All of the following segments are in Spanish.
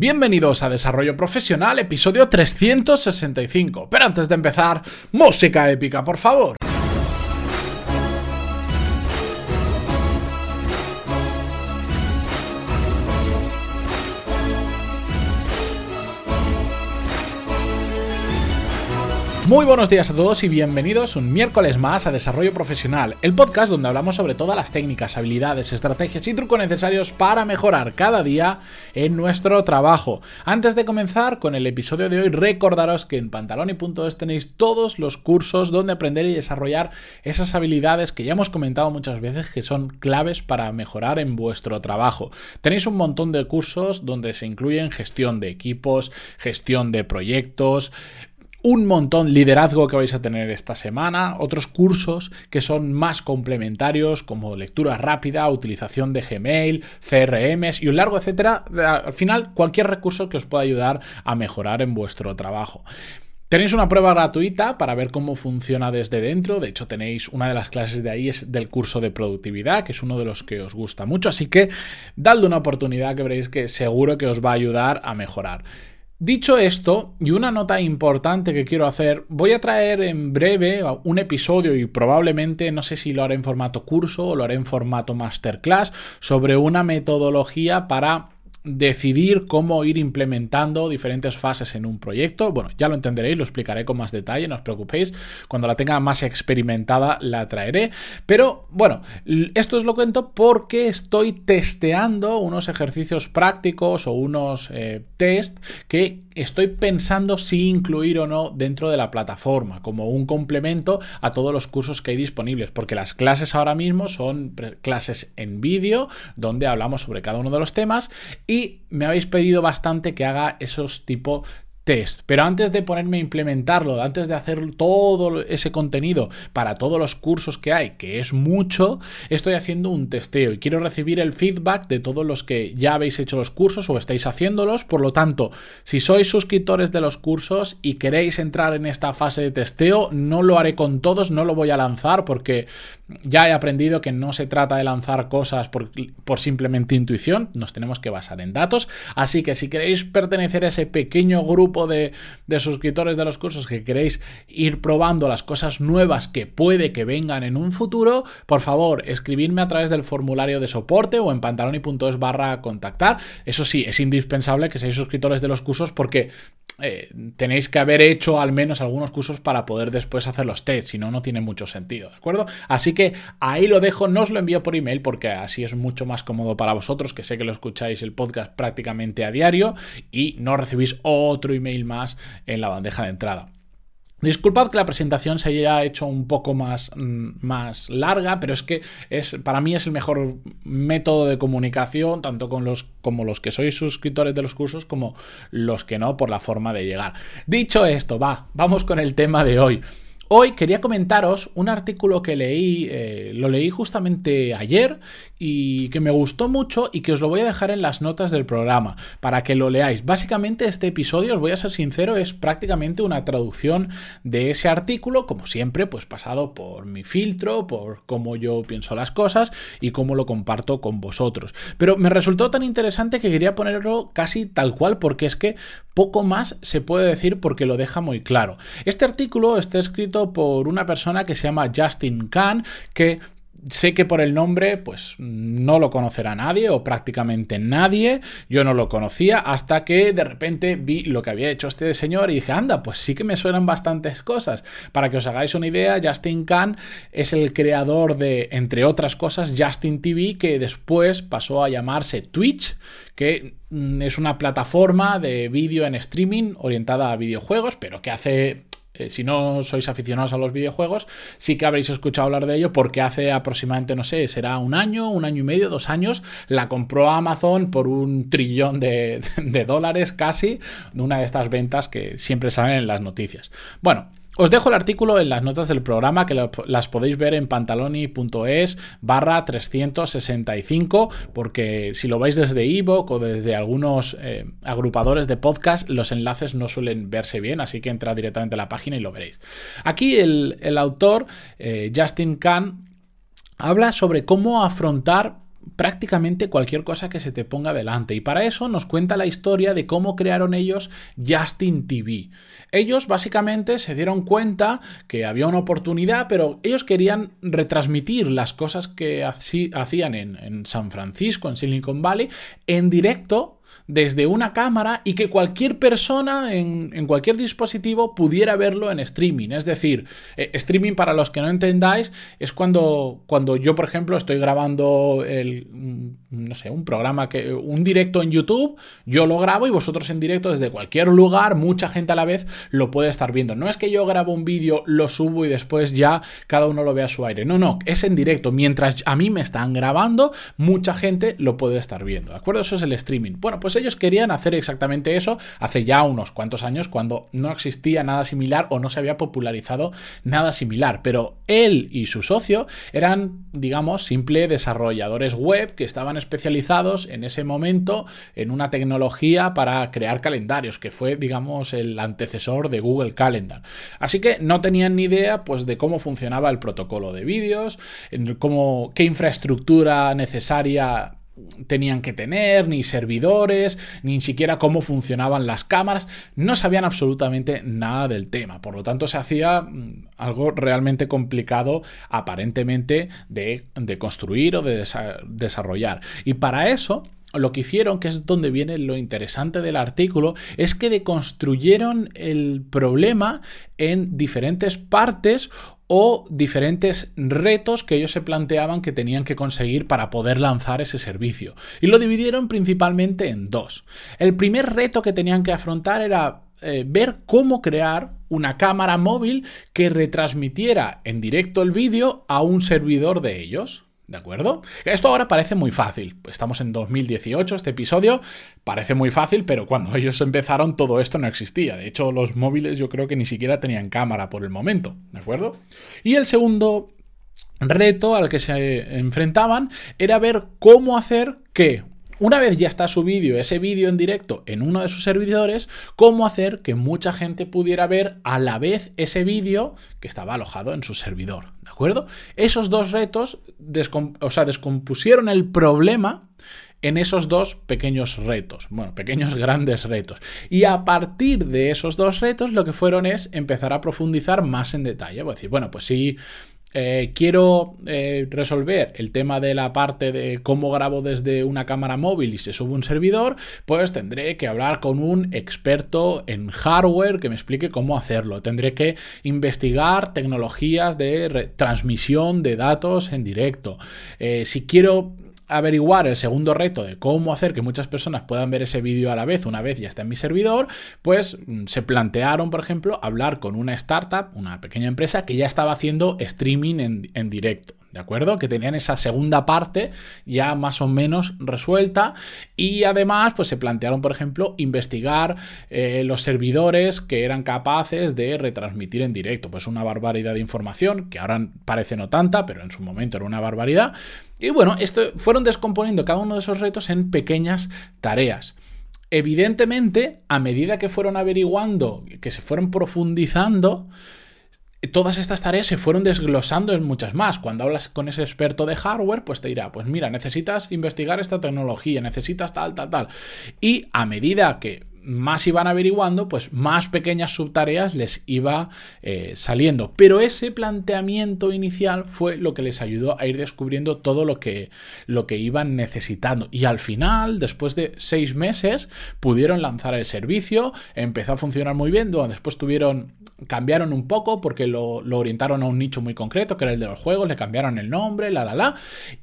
Bienvenidos a Desarrollo Profesional, episodio 365. Pero antes de empezar, música épica, por favor. Muy buenos días a todos y bienvenidos un miércoles más a Desarrollo Profesional, el podcast donde hablamos sobre todas las técnicas, habilidades, estrategias y trucos necesarios para mejorar cada día en nuestro trabajo. Antes de comenzar con el episodio de hoy, recordaros que en pantaloni.es tenéis todos los cursos donde aprender y desarrollar esas habilidades que ya hemos comentado muchas veces que son claves para mejorar en vuestro trabajo. Tenéis un montón de cursos donde se incluyen gestión de equipos, gestión de proyectos, un montón liderazgo que vais a tener esta semana, otros cursos que son más complementarios como lectura rápida, utilización de Gmail, CRMs y un largo etcétera. Al final, cualquier recurso que os pueda ayudar a mejorar en vuestro trabajo. Tenéis una prueba gratuita para ver cómo funciona desde dentro. De hecho, tenéis una de las clases de ahí es del curso de productividad, que es uno de los que os gusta mucho. Así que dadle una oportunidad que veréis que seguro que os va a ayudar a mejorar. Dicho esto, y una nota importante que quiero hacer, voy a traer en breve un episodio y probablemente, no sé si lo haré en formato curso o lo haré en formato masterclass, sobre una metodología para decidir cómo ir implementando diferentes fases en un proyecto. Bueno, ya lo entenderéis, lo explicaré con más detalle, no os preocupéis. Cuando la tenga más experimentada la traeré. Pero bueno, esto os lo cuento porque estoy testeando unos ejercicios prácticos o unos eh, test que estoy pensando si incluir o no dentro de la plataforma, como un complemento a todos los cursos que hay disponibles, porque las clases ahora mismo son clases en vídeo, donde hablamos sobre cada uno de los temas, y me habéis pedido bastante que haga esos tipo Pero antes de ponerme a implementarlo, antes de hacer todo ese contenido para todos los cursos que hay, que es mucho, estoy haciendo un testeo y quiero recibir el feedback de todos los que ya habéis hecho los cursos o estáis haciéndolos. Por lo tanto, si sois suscriptores de los cursos y queréis entrar en esta fase de testeo, no lo haré con todos, no lo voy a lanzar porque ya he aprendido que no se trata de lanzar cosas por, por simplemente intuición, nos tenemos que basar en datos. Así que si queréis pertenecer a ese pequeño grupo, de, suscriptores de los cursos que queréis ir probando las cosas nuevas que puede que vengan en un futuro, por favor, escribidme a través del formulario de soporte o en pantaloni.es barra contactar. Eso sí, es indispensable que seáis suscriptores de los cursos porque eh, tenéis que haber hecho al menos algunos cursos para poder después hacer los test, si no, no tiene mucho sentido, ¿de acuerdo? Así que ahí lo dejo, no os lo envío por email porque así es mucho más cómodo para vosotros, que sé que lo escucháis el podcast prácticamente a diario y no recibís otro email más en la bandeja de entrada. Disculpad que la presentación se haya hecho un poco más, mm, más, larga, pero es que es, para mí es el mejor método de comunicación, tanto con los, como los que sois suscriptores de los cursos, como los que no, por la forma de llegar. Dicho esto, va, vamos con el tema de hoy. Hoy quería comentaros un artículo que leí, eh, lo leí justamente ayer y que me gustó mucho y que os lo voy a dejar en las notas del programa para que lo leáis. Básicamente este episodio, os voy a ser sincero, es prácticamente una traducción de ese artículo, como siempre, pues pasado por mi filtro, por cómo yo pienso las cosas y cómo lo comparto con vosotros. Pero me resultó tan interesante que quería ponerlo casi tal cual porque es que poco más se puede decir porque lo deja muy claro. Este artículo está escrito por una persona que se llama Justin Kahn, que sé que por el nombre, pues no lo conocerá nadie o prácticamente nadie. Yo no lo conocía hasta que de repente vi lo que había hecho este señor y dije, anda, pues sí que me suenan bastantes cosas. Para que os hagáis una idea, Justin Khan es el creador de, entre otras cosas, Justin TV, que después pasó a llamarse Twitch, que mm, es una plataforma de vídeo en streaming orientada a videojuegos, pero que hace eh, si no sois aficionados a los videojuegos, sí que habréis escuchado hablar de ello porque hace aproximadamente, no sé, será un año, un año y medio, dos años, la compró Amazon por un trillón de, de dólares casi, una de estas ventas que siempre salen en las noticias. Bueno, os dejo el artículo en las notas del programa que las podéis ver en pantaloni.es barra 365 porque si lo vais desde ebook o desde algunos eh, agrupadores de podcast los enlaces no suelen verse bien así que entra directamente a la página y lo veréis. Aquí el, autor eh, Justin Kahn habla sobre cómo afrontar prácticamente cualquier cosa que se te ponga delante. Y para eso nos cuenta la historia de cómo crearon ellos Justin TV. Ellos básicamente se dieron cuenta que había una oportunidad, pero ellos querían retransmitir las cosas que hacían en, en San Francisco, en Silicon Valley, en directo desde una cámara y que cualquier persona en, cualquier dispositivo pudiera verlo en streaming. Es decir, eh, streaming para los que no entendáis es cuando, cuando yo, por ejemplo, estoy grabando el, mm, no sé, un programa, que, un directo en YouTube, yo lo grabo y vosotros en directo desde cualquier lugar, mucha gente a la vez lo puede estar viendo. No es que yo grabo un vídeo, lo subo y después ya cada uno lo vea a su aire. No, no, es en directo. Mientras a mí me están grabando, mucha gente lo puede estar viendo. ¿De acuerdo? Eso es el streaming. Bueno, pues ellos querían hacer exactamente eso hace ya unos cuantos años cuando no existía nada similar o no se había popularizado nada similar. Pero él y su socio eran, digamos, simple desarrolladores web que estaban especializados en ese momento en una tecnología para crear calendarios, que fue, digamos, el antecesor de Google Calendar. Así que no tenían ni idea, pues, de cómo funcionaba el protocolo de vídeos, cómo, qué infraestructura necesaria tenían que tener, ni servidores, ni siquiera cómo funcionaban las cámaras, no sabían absolutamente nada del tema, por lo tanto se hacía mm, algo realmente complicado aparentemente de, construir o de desarrollar. Y para eso lo que hicieron, que es donde viene lo interesante del artículo, es que deconstruyeron el problema en diferentes partes o diferentes retos que ellos se planteaban que tenían que conseguir para poder lanzar ese servicio. Y lo dividieron principalmente en dos. El primer reto que tenían que afrontar era eh, ver cómo crear una cámara móvil que retransmitiera en directo el vídeo a un servidor de ellos. ¿De acuerdo? Esto ahora parece muy fácil. Estamos en 2018, este episodio parece muy fácil, pero cuando ellos empezaron todo esto no existía. De hecho, los móviles yo creo que ni siquiera tenían cámara por el momento. ¿De acuerdo? Y el segundo reto al que se enfrentaban era ver cómo hacer que una vez ya está su vídeo, ese vídeo en directo en uno de sus servidores, cómo hacer que mucha gente pudiera ver a la vez ese vídeo que estaba alojado en su servidor. ¿De acuerdo? Esos dos retos o sea, descompusieron el problema en esos dos pequeños retos, bueno, pequeños grandes retos. Y a partir de esos dos retos lo que fueron es empezar a profundizar más en detalle. Voy a decir, bueno, pues si eh, quiero eh, resolver el tema de la parte de cómo grabo desde una cámara móvil y se sube un servidor, pues tendré que hablar con un experto en hardware que me explique cómo hacerlo. Tendré que investigar tecnologías de transmisión de datos en directo. Eh, si quiero averiguar el segundo reto de cómo hacer que muchas personas puedan ver ese vídeo a la vez una vez ya está en mi servidor, pues mm, se plantearon, por ejemplo, hablar con una startup, una pequeña empresa que ya estaba haciendo streaming en, directo. ¿De acuerdo? Que tenían esa segunda parte ya más o menos resuelta y además pues se plantearon, por ejemplo, investigar eh, los servidores que eran capaces de retransmitir en directo. Pues una barbaridad de información, que ahora parece no tanta, pero en su momento era una barbaridad. Y bueno, esto, fueron descomponiendo cada uno de esos retos en pequeñas tareas. Evidentemente, a medida que fueron averiguando, que se fueron profundizando, todas estas tareas se fueron desglosando en muchas más. Cuando hablas con ese experto de hardware, pues te dirá, pues mira, necesitas investigar esta tecnología, necesitas tal, tal, tal. Y a medida que más iban averiguando, pues más pequeñas subtareas les iba eh, saliendo. Pero ese planteamiento inicial fue lo que les ayudó a ir descubriendo todo lo que, lo que iban necesitando. Y al final, después de seis meses, pudieron lanzar el servicio, empezó a funcionar muy bien, después tuvieron, cambiaron un poco porque lo, lo orientaron a un nicho muy concreto, que era el de los juegos, le cambiaron el nombre, la, la, la,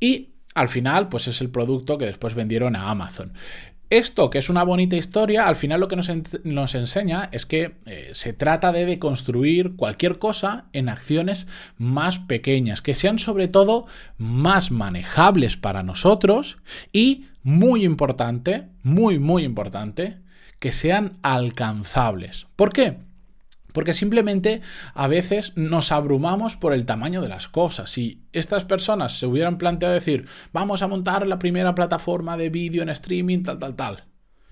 y al final, pues es el producto que después vendieron a Amazon. Esto, que es una bonita historia, al final lo que nos, enseña es que eh, se trata de deconstruir cualquier cosa en acciones más pequeñas, que sean sobre todo más manejables para nosotros y, muy importante, muy, muy importante, que sean alcanzables. ¿Por qué? Porque simplemente a veces nos abrumamos por el tamaño de las cosas. Si estas personas se hubieran planteado decir, vamos a montar la primera plataforma de vídeo en streaming, tal, tal, tal,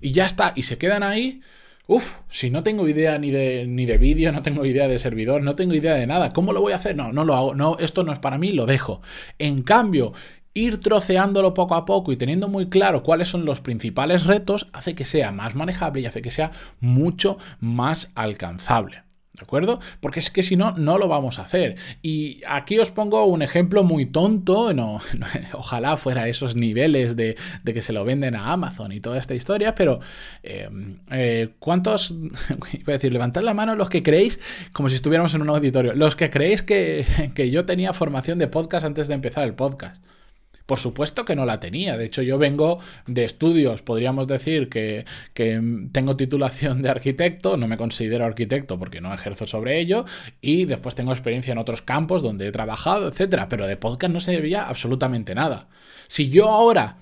y ya está, y se quedan ahí, Uf, si no tengo idea ni de, ni de vídeo, no tengo idea de servidor, no tengo idea de nada, ¿cómo lo voy a hacer? No, no lo hago, no, esto no es para mí, lo dejo. En cambio, ir troceándolo poco a poco y teniendo muy claro cuáles son los principales retos hace que sea más manejable y hace que sea mucho más alcanzable. ¿De acuerdo? Porque es que si no, no lo vamos a hacer. Y aquí os pongo un ejemplo muy tonto, no, ojalá fuera esos niveles de, que se lo venden a Amazon y toda esta historia, pero eh, eh, ¿cuántos, iba a decir, levantad la mano los que creéis, como si estuviéramos en un auditorio, los que creéis que, que yo tenía formación de podcast antes de empezar el podcast? Por supuesto que no la tenía. De hecho, yo vengo de estudios, podríamos decir que, tengo titulación de arquitecto, no me considero arquitecto porque no ejerzo sobre ello, y después tengo experiencia en otros campos donde he trabajado, etcétera. Pero de podcast no se veía absolutamente nada. Si yo ahora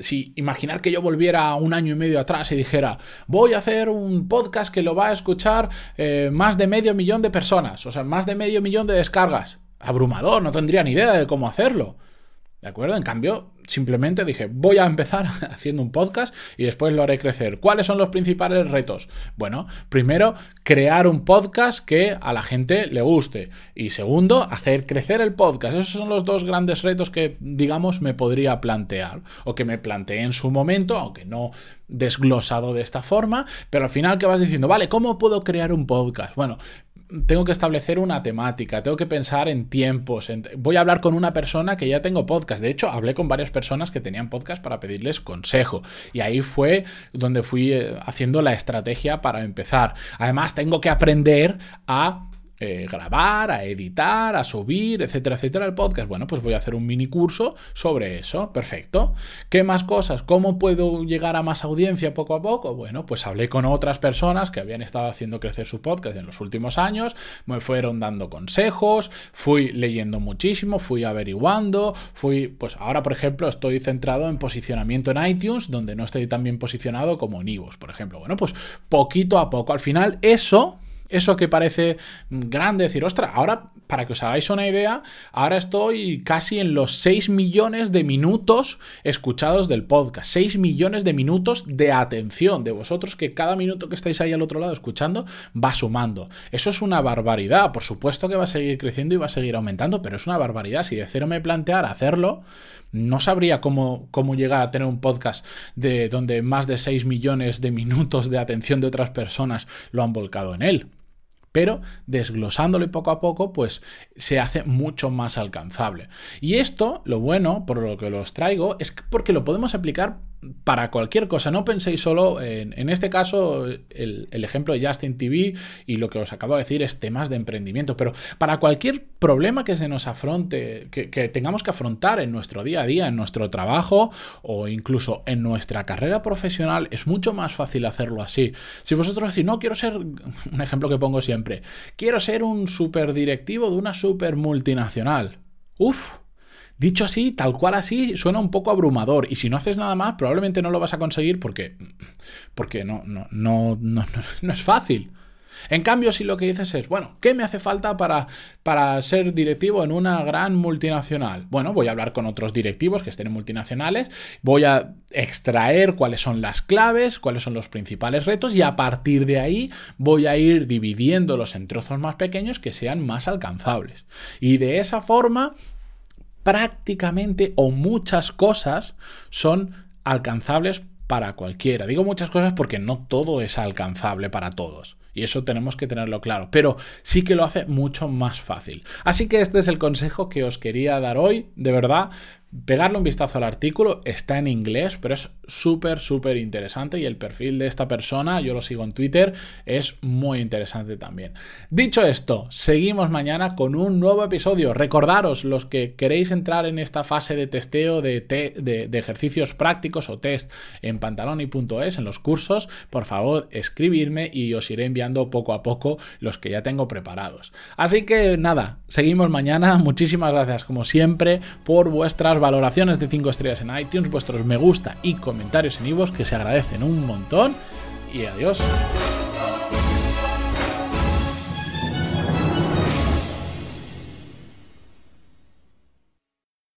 si imaginar que yo volviera un año y medio atrás y dijera, voy a hacer un podcast que lo va a escuchar eh, más de medio millón de personas, o sea, más de medio millón de descargas. Abrumador, no tendría ni idea de cómo hacerlo. ¿De acuerdo? En cambio, simplemente dije, voy a empezar haciendo un podcast y después lo haré crecer. ¿Cuáles son los principales retos? Bueno, primero, crear un podcast que a la gente le guste. Y segundo, hacer crecer el podcast. Esos son los dos grandes retos que, digamos, me podría plantear. O que me planteé en su momento, aunque no desglosado de esta forma. Pero al final, ¿qué vas diciendo? Vale, ¿cómo puedo crear un podcast? Bueno, tengo que establecer una temática, tengo que pensar en tiempos. voy a hablar con una persona que ya tengo podcast. De hecho, hablé con varias personas que tenían podcast para pedirles consejo. Y ahí fue donde fui eh, haciendo la estrategia para empezar. Además, tengo que aprender a eh, grabar, a editar, a subir, etcétera, etcétera, el podcast. Bueno, pues voy a hacer un mini curso sobre eso. Perfecto. ¿Qué más cosas? ¿Cómo puedo llegar a más audiencia poco a poco? Bueno, pues hablé con otras personas que habían estado haciendo crecer su podcast en los últimos años, me fueron dando consejos, fui leyendo muchísimo, fui averiguando, fui, pues ahora, por ejemplo, estoy centrado en posicionamiento en iTunes, donde no estoy tan bien posicionado como en iVoox, por ejemplo. Bueno, pues poquito a poco. Al final, eso eso que parece grande, decir, ostras, ahora, para que os hagáis una idea, ahora estoy casi en los 6 millones de minutos escuchados del podcast. 6 millones de minutos de atención de vosotros, que cada minuto que estáis ahí al otro lado escuchando va sumando. Eso es una barbaridad. Por supuesto que va a seguir creciendo y va a seguir aumentando, pero es una barbaridad. Si de cero me planteara hacerlo, no sabría cómo, cómo llegar a tener un podcast de donde más de 6 millones de minutos de atención de otras personas lo han volcado en él pero desglosándolo poco a poco, pues se hace mucho más alcanzable. Y esto, lo bueno, por lo que los traigo, es porque lo podemos aplicar para cualquier cosa. No penséis solo en, en este caso, el, ejemplo de Justin TV y lo que os acabo de decir es temas de emprendimiento, pero para cualquier problema que se nos afronte, que, que, tengamos que afrontar en nuestro día a día, en nuestro trabajo o incluso en nuestra carrera profesional, es mucho más fácil hacerlo así. Si vosotros decís, no quiero ser, un ejemplo que pongo siempre, quiero ser un super directivo de una super multinacional. Uf, Dicho así, tal cual así, suena un poco abrumador. Y si no haces nada más, probablemente no lo vas a conseguir porque, porque no, no, no, no, no es fácil. En cambio, si lo que dices es, bueno, ¿qué me hace falta para, para ser directivo en una gran multinacional? Bueno, voy a hablar con otros directivos que estén en multinacionales, voy a extraer cuáles son las claves, cuáles son los principales retos y a partir de ahí voy a ir dividiéndolos en trozos más pequeños que sean más alcanzables. Y de esa forma prácticamente o muchas cosas son alcanzables para cualquiera. Digo muchas cosas porque no todo es alcanzable para todos. Y eso tenemos que tenerlo claro. Pero sí que lo hace mucho más fácil. Así que este es el consejo que os quería dar hoy. De verdad, Pegarle un vistazo al artículo, está en inglés, pero es súper, súper interesante y el perfil de esta persona, yo lo sigo en Twitter, es muy interesante también. Dicho esto, seguimos mañana con un nuevo episodio. Recordaros, los que queréis entrar en esta fase de testeo de, de, ejercicios prácticos o test en pantaloni.es, en los cursos, por favor, escribirme y os iré enviando poco a poco los que ya tengo preparados. Así que nada, seguimos mañana. Muchísimas gracias, como siempre, por vuestras valoraciones de 5 estrellas en iTunes, vuestros me gusta y comentarios en iVoox que se agradecen un montón. Y adiós.